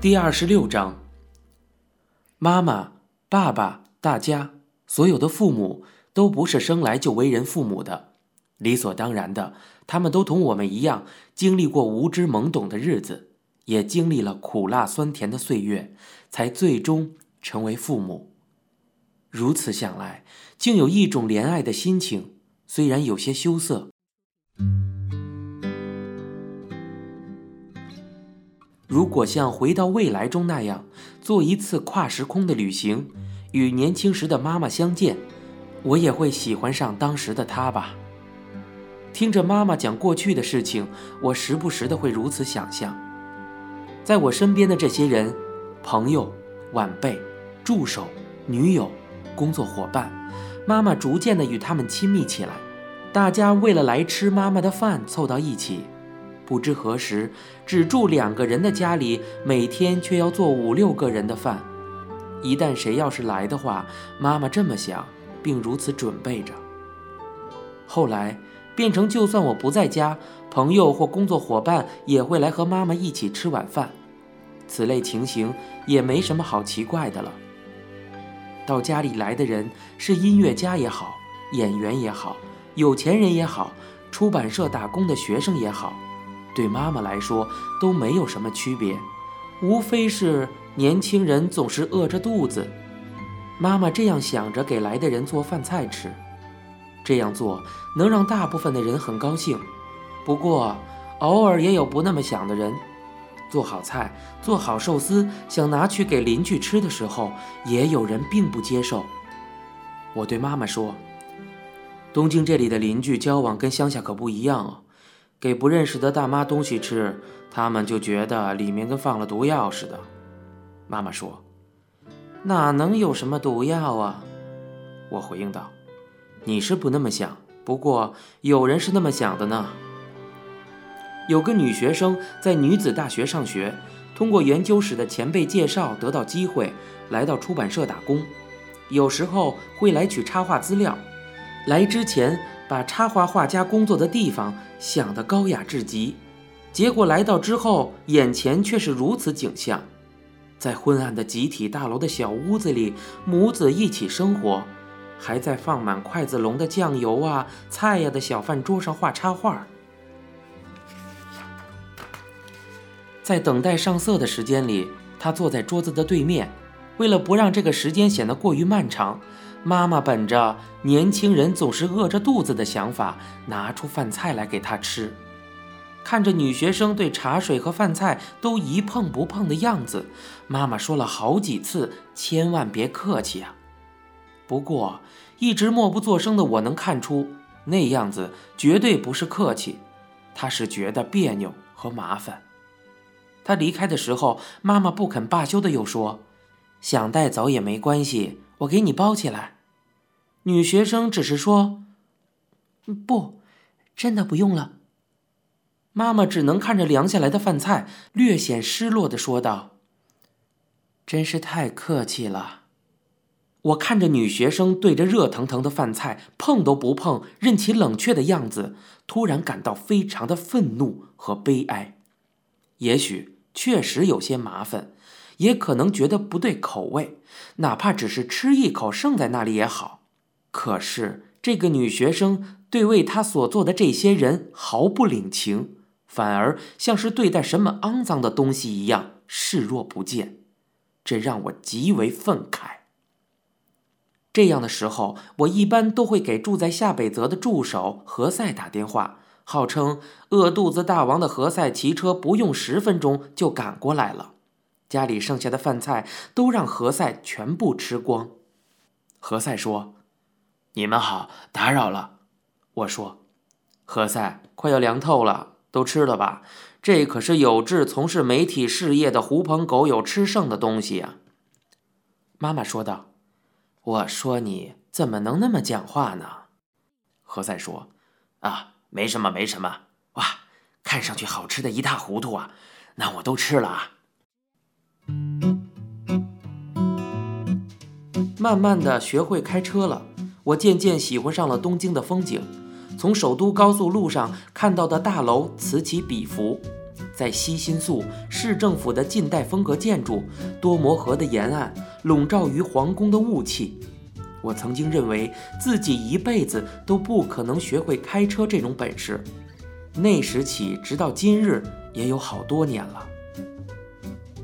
第二十六章，妈妈、爸爸、大家所有的父母都不是生来就为人父母的，理所当然的，他们都同我们一样经历过无知懵懂的日子，也经历了苦辣酸甜的岁月，才最终成为父母。如此想来，竟有一种怜爱的心情，虽然有些羞涩。如果像回到未来中那样做一次跨时空的旅行，与年轻时的妈妈相见，我也会喜欢上当时的她吧。听着妈妈讲过去的事情，我时不时的会如此想象。在我身边的这些人，朋友、晚辈、助手、女友、工作伙伴，妈妈逐渐的与他们亲密起来，大家为了来吃妈妈的饭凑到一起。不知何时，只住两个人的家里，每天却要做五六个人的饭。一旦谁要是来的话，妈妈这么想，并如此准备着。后来变成，就算我不在家，朋友或工作伙伴也会来和妈妈一起吃晚饭。此类情形也没什么好奇怪的了。到家里来的人是音乐家也好，演员也好，有钱人也好，出版社打工的学生也好。对妈妈来说都没有什么区别，无非是年轻人总是饿着肚子。妈妈这样想着给来的人做饭菜吃，这样做能让大部分的人很高兴。不过偶尔也有不那么想的人，做好菜、做好寿司，想拿去给邻居吃的时候，也有人并不接受。我对妈妈说：“东京这里的邻居交往跟乡下可不一样哦。”给不认识的大妈东西吃，他们就觉得里面跟放了毒药似的。妈妈说：“哪能有什么毒药啊？”我回应道：“你是不那么想，不过有人是那么想的呢。”有个女学生在女子大学上学，通过研究室的前辈介绍得到机会，来到出版社打工，有时候会来取插画资料。来之前。把插画画家工作的地方想得高雅至极，结果来到之后，眼前却是如此景象：在昏暗的集体大楼的小屋子里，母子一起生活，还在放满筷子笼的酱油啊、菜呀的小饭桌上画插画。在等待上色的时间里，他坐在桌子的对面，为了不让这个时间显得过于漫长。妈妈本着年轻人总是饿着肚子的想法，拿出饭菜来给他吃。看着女学生对茶水和饭菜都一碰不碰的样子，妈妈说了好几次：“千万别客气啊！”不过，一直默不作声的我能看出，那样子绝对不是客气，她是觉得别扭和麻烦。她离开的时候，妈妈不肯罢休的又说：“想带走也没关系。”我给你包起来。女学生只是说：“不，真的不用了。”妈妈只能看着凉下来的饭菜，略显失落的说道：“真是太客气了。”我看着女学生对着热腾腾的饭菜碰都不碰，任其冷却的样子，突然感到非常的愤怒和悲哀。也许确实有些麻烦。也可能觉得不对口味，哪怕只是吃一口剩在那里也好。可是这个女学生对为她所做的这些人毫不领情，反而像是对待什么肮脏的东西一样视若不见，这让我极为愤慨。这样的时候，我一般都会给住在夏北泽的助手何塞打电话，号称饿肚子大王的何塞骑车不用十分钟就赶过来了。家里剩下的饭菜都让何塞全部吃光。何塞说：“你们好，打扰了。”我说：“何塞，快要凉透了，都吃了吧？这可是有志从事媒体事业的狐朋狗友吃剩的东西啊。”妈妈说道：“我说你怎么能那么讲话呢？”何塞说：“啊，没什么，没什么。哇，看上去好吃的一塌糊涂啊！那我都吃了啊。”慢慢的学会开车了，我渐渐喜欢上了东京的风景。从首都高速路上看到的大楼此起彼伏，在西新宿市政府的近代风格建筑、多摩河的沿岸，笼罩于皇宫的雾气。我曾经认为自己一辈子都不可能学会开车这种本事，那时起直到今日也有好多年了。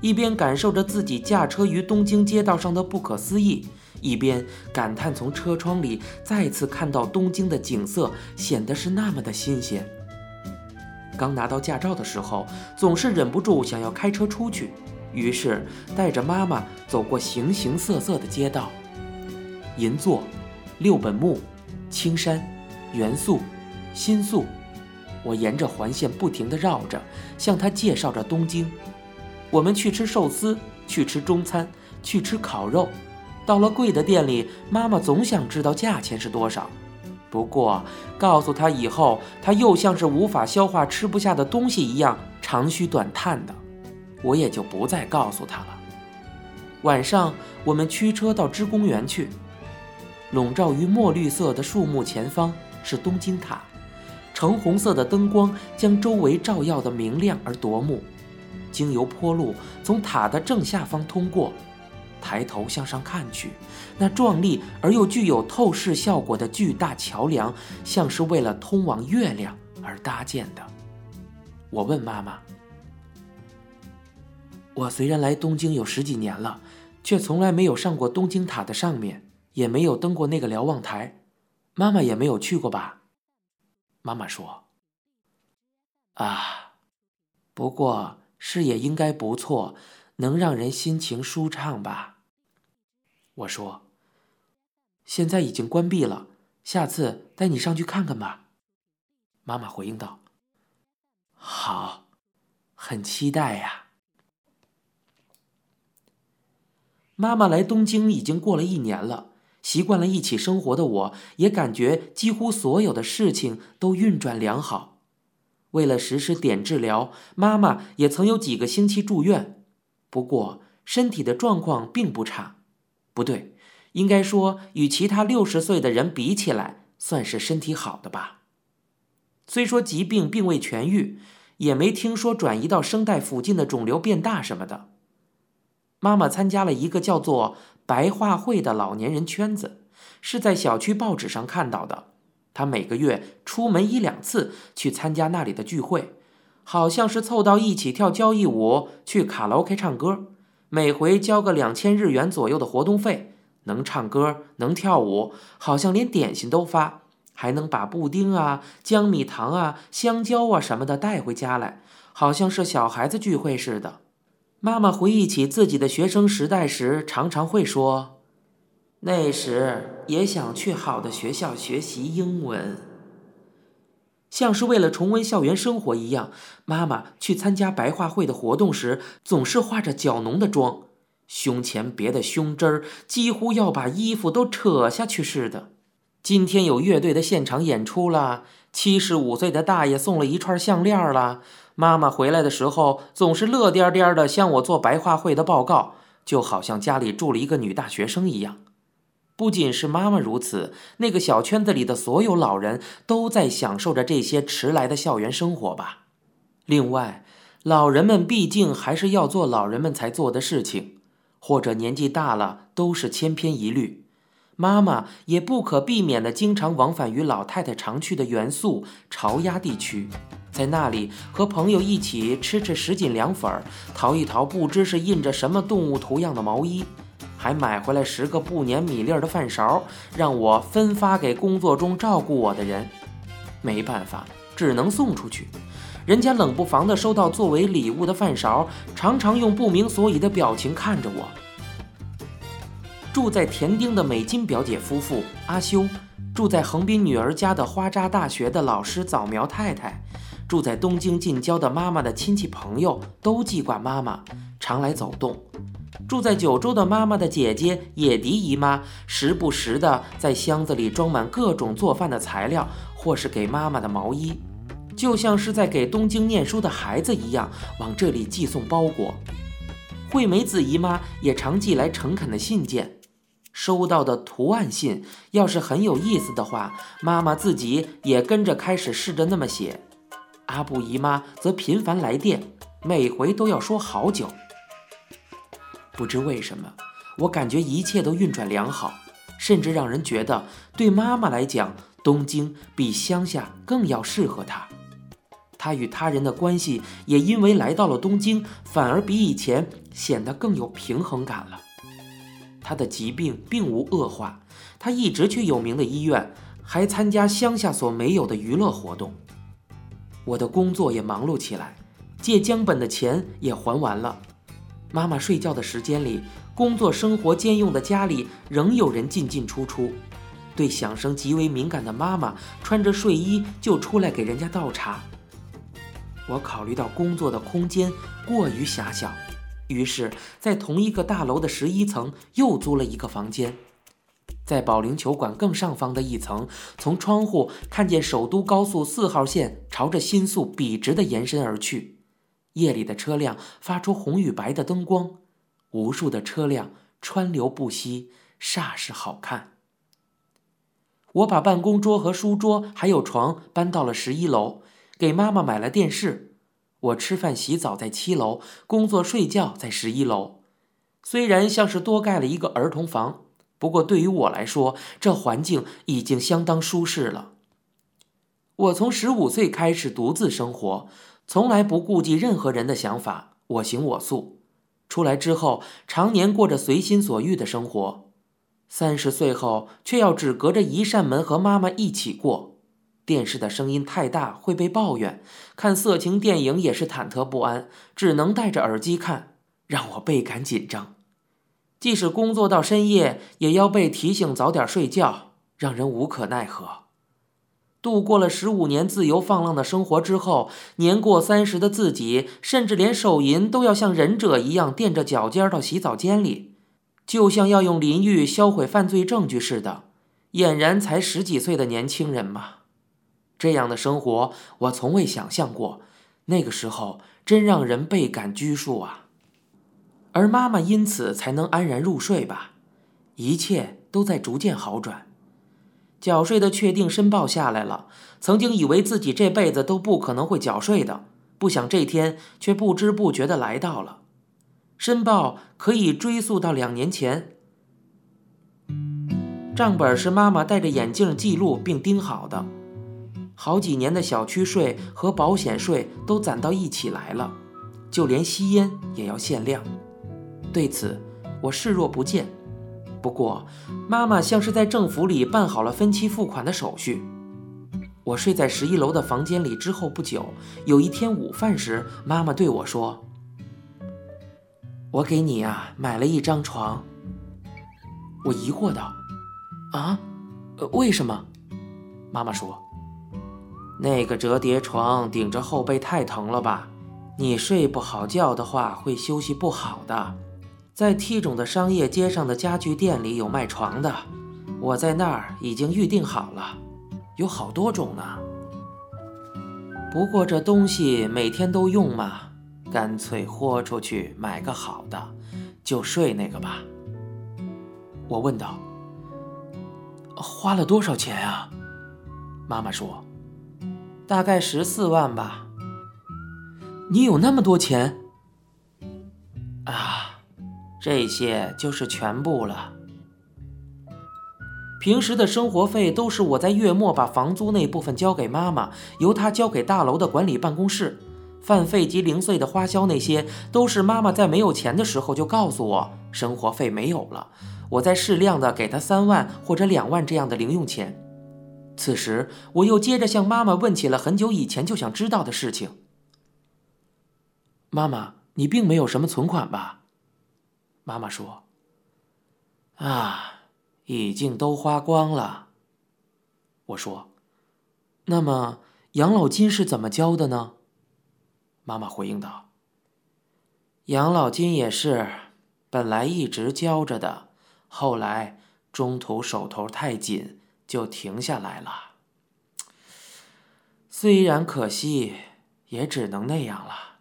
一边感受着自己驾车于东京街道上的不可思议，一边感叹从车窗里再次看到东京的景色显得是那么的新鲜。刚拿到驾照的时候，总是忍不住想要开车出去，于是带着妈妈走过形形色色的街道。银座、六本木、青山、元素、新宿，我沿着环线不停地绕着，向他介绍着东京。我们去吃寿司，去吃中餐，去吃烤肉。到了贵的店里，妈妈总想知道价钱是多少。不过告诉他以后，他又像是无法消化吃不下的东西一样长吁短叹的，我也就不再告诉他了。晚上，我们驱车到芝公园去。笼罩于墨绿色的树木前方是东京塔，橙红色的灯光将周围照耀得明亮而夺目。经由坡路从塔的正下方通过，抬头向上看去，那壮丽而又具有透视效果的巨大桥梁，像是为了通往月亮而搭建的。我问妈妈：“我虽然来东京有十几年了，却从来没有上过东京塔的上面。”也没有登过那个瞭望台，妈妈也没有去过吧？妈妈说：“啊，不过视野应该不错，能让人心情舒畅吧？”我说：“现在已经关闭了，下次带你上去看看吧。”妈妈回应道：“好，很期待呀。”妈妈来东京已经过了一年了。习惯了一起生活的我，也感觉几乎所有的事情都运转良好。为了实施碘治疗，妈妈也曾有几个星期住院，不过身体的状况并不差。不对，应该说与其他六十岁的人比起来，算是身体好的吧。虽说疾病并未痊愈，也没听说转移到声带附近的肿瘤变大什么的。妈妈参加了一个叫做。白话会的老年人圈子是在小区报纸上看到的。她每个月出门一两次去参加那里的聚会，好像是凑到一起跳交谊舞、去卡拉 OK 唱歌，每回交个两千日元左右的活动费。能唱歌，能跳舞，好像连点心都发，还能把布丁啊、姜米糖啊、香蕉啊什么的带回家来，好像是小孩子聚会似的。妈妈回忆起自己的学生时代时，常常会说：“那时也想去好的学校学习英文。”像是为了重温校园生活一样，妈妈去参加白话会的活动时，总是化着较浓的妆，胸前别的胸针儿几乎要把衣服都扯下去似的。今天有乐队的现场演出了，七十五岁的大爷送了一串项链了。妈妈回来的时候总是乐颠颠的向我做白话会的报告，就好像家里住了一个女大学生一样。不仅是妈妈如此，那个小圈子里的所有老人都在享受着这些迟来的校园生活吧。另外，老人们毕竟还是要做老人们才做的事情，或者年纪大了都是千篇一律。妈妈也不可避免的经常往返于老太太常去的元素潮鸭地区。在那里和朋友一起吃吃什锦凉粉儿，淘一淘不知是印着什么动物图样的毛衣，还买回来十个不粘米粒儿的饭勺，让我分发给工作中照顾我的人。没办法，只能送出去。人家冷不防的收到作为礼物的饭勺，常常用不明所以的表情看着我。住在田丁的美金表姐夫妇阿修，住在横滨女儿家的花扎大学的老师早苗太太。住在东京近郊的妈妈的亲戚朋友都记挂妈妈，常来走动。住在九州的妈妈的姐姐野迪姨妈，时不时的在箱子里装满各种做饭的材料，或是给妈妈的毛衣，就像是在给东京念书的孩子一样，往这里寄送包裹。惠美子姨妈也常寄来诚恳的信件，收到的图案信要是很有意思的话，妈妈自己也跟着开始试着那么写。阿布姨妈则频繁来电，每回都要说好久。不知为什么，我感觉一切都运转良好，甚至让人觉得对妈妈来讲，东京比乡下更要适合她。她与他人的关系也因为来到了东京，反而比以前显得更有平衡感了。她的疾病并无恶化，她一直去有名的医院，还参加乡下所没有的娱乐活动。我的工作也忙碌起来，借江本的钱也还完了。妈妈睡觉的时间里，工作生活兼用的家里仍有人进进出出。对响声极为敏感的妈妈，穿着睡衣就出来给人家倒茶。我考虑到工作的空间过于狭小，于是，在同一个大楼的十一层又租了一个房间。在保龄球馆更上方的一层，从窗户看见首都高速四号线朝着新宿笔直地延伸而去。夜里的车辆发出红与白的灯光，无数的车辆川流不息，煞是好看。我把办公桌和书桌还有床搬到了十一楼，给妈妈买了电视。我吃饭洗澡在七楼，工作睡觉在十一楼。虽然像是多盖了一个儿童房，不过对于我来说，这环境已经相当舒适了。我从十五岁开始独自生活。从来不顾及任何人的想法，我行我素。出来之后，常年过着随心所欲的生活。三十岁后，却要只隔着一扇门和妈妈一起过。电视的声音太大会被抱怨，看色情电影也是忐忑不安，只能戴着耳机看，让我倍感紧张。即使工作到深夜，也要被提醒早点睡觉，让人无可奈何。度过了十五年自由放浪的生活之后，年过三十的自己，甚至连手淫都要像忍者一样垫着脚尖到洗澡间里，就像要用淋浴销毁犯罪证据似的。俨然才十几岁的年轻人嘛，这样的生活我从未想象过。那个时候真让人倍感拘束啊！而妈妈因此才能安然入睡吧，一切都在逐渐好转。缴税的确定申报下来了，曾经以为自己这辈子都不可能会缴税的，不想这天却不知不觉的来到了。申报可以追溯到两年前，账本是妈妈戴着眼镜记录并盯好的，好几年的小区税和保险税都攒到一起来了，就连吸烟也要限量。对此，我视若不见。不过，妈妈像是在政府里办好了分期付款的手续。我睡在十一楼的房间里之后不久，有一天午饭时，妈妈对我说：“我给你啊买了一张床。”我疑惑道：“啊，为什么？”妈妈说：“那个折叠床顶着后背太疼了吧？你睡不好觉的话，会休息不好的。”在 T 种的商业街上的家具店里有卖床的，我在那儿已经预定好了，有好多种呢。不过这东西每天都用嘛，干脆豁出去买个好的，就睡那个吧。我问道：“花了多少钱啊？”妈妈说：“大概十四万吧。”你有那么多钱？啊！这些就是全部了。平时的生活费都是我在月末把房租那部分交给妈妈，由她交给大楼的管理办公室。饭费及零碎的花销那些，都是妈妈在没有钱的时候就告诉我，生活费没有了，我再适量的给她三万或者两万这样的零用钱。此时，我又接着向妈妈问起了很久以前就想知道的事情。妈妈，你并没有什么存款吧？妈妈说：“啊，已经都花光了。”我说：“那么养老金是怎么交的呢？”妈妈回应道：“养老金也是，本来一直交着的，后来中途手头太紧，就停下来了。虽然可惜，也只能那样了。”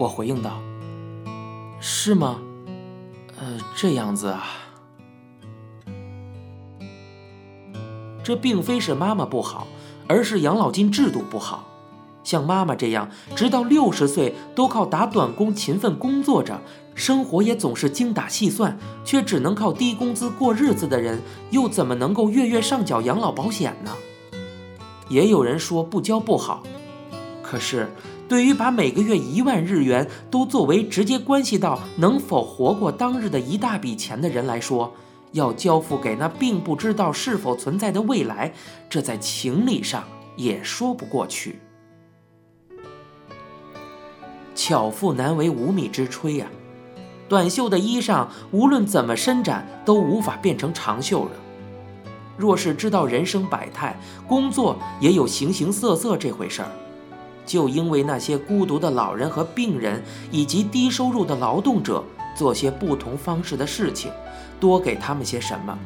我回应道。是吗？呃，这样子啊。这并非是妈妈不好，而是养老金制度不好。像妈妈这样，直到六十岁都靠打短工勤奋工作着，生活也总是精打细算，却只能靠低工资过日子的人，又怎么能够月月上缴养老保险呢？也有人说不交不好，可是对于把每个月一万日元都作为直接关系到能否活过当日的一大笔钱的人来说，要交付给那并不知道是否存在的未来，这在情理上也说不过去。巧妇难为无米之炊呀，短袖的衣裳无论怎么伸展都无法变成长袖了。若是知道人生百态，工作也有形形色色这回事儿，就因为那些孤独的老人和病人，以及低收入的劳动者，做些不同方式的事情，多给他们些什么，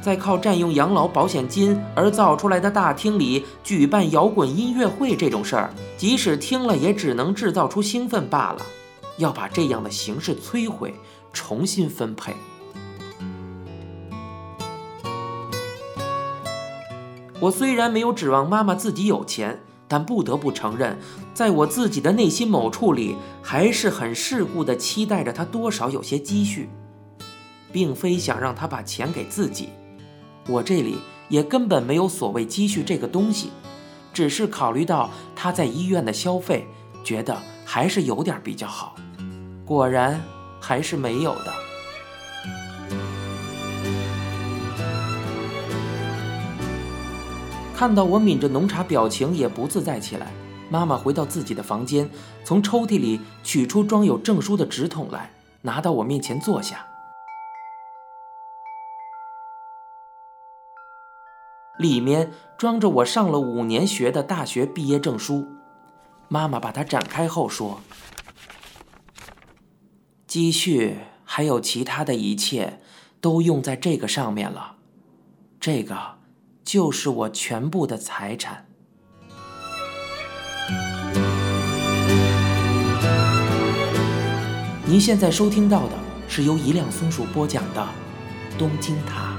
在靠占用养老保险金而造出来的大厅里举办摇滚音乐会这种事儿，即使听了也只能制造出兴奋罢了。要把这样的形式摧毁，重新分配。我虽然没有指望妈妈自己有钱，但不得不承认，在我自己的内心某处里，还是很世故地期待着他多少有些积蓄，并非想让他把钱给自己。我这里也根本没有所谓积蓄这个东西，只是考虑到他在医院的消费，觉得还是有点比较好。果然，还是没有的。看到我抿着浓茶，表情也不自在起来。妈妈回到自己的房间，从抽屉里取出装有证书的纸筒来，拿到我面前坐下。里面装着我上了五年学的大学毕业证书。妈妈把它展开后说：“积蓄还有其他的一切，都用在这个上面了。这个。”就是我全部的财产。您现在收听到的是由一辆松鼠播讲的《东京塔》。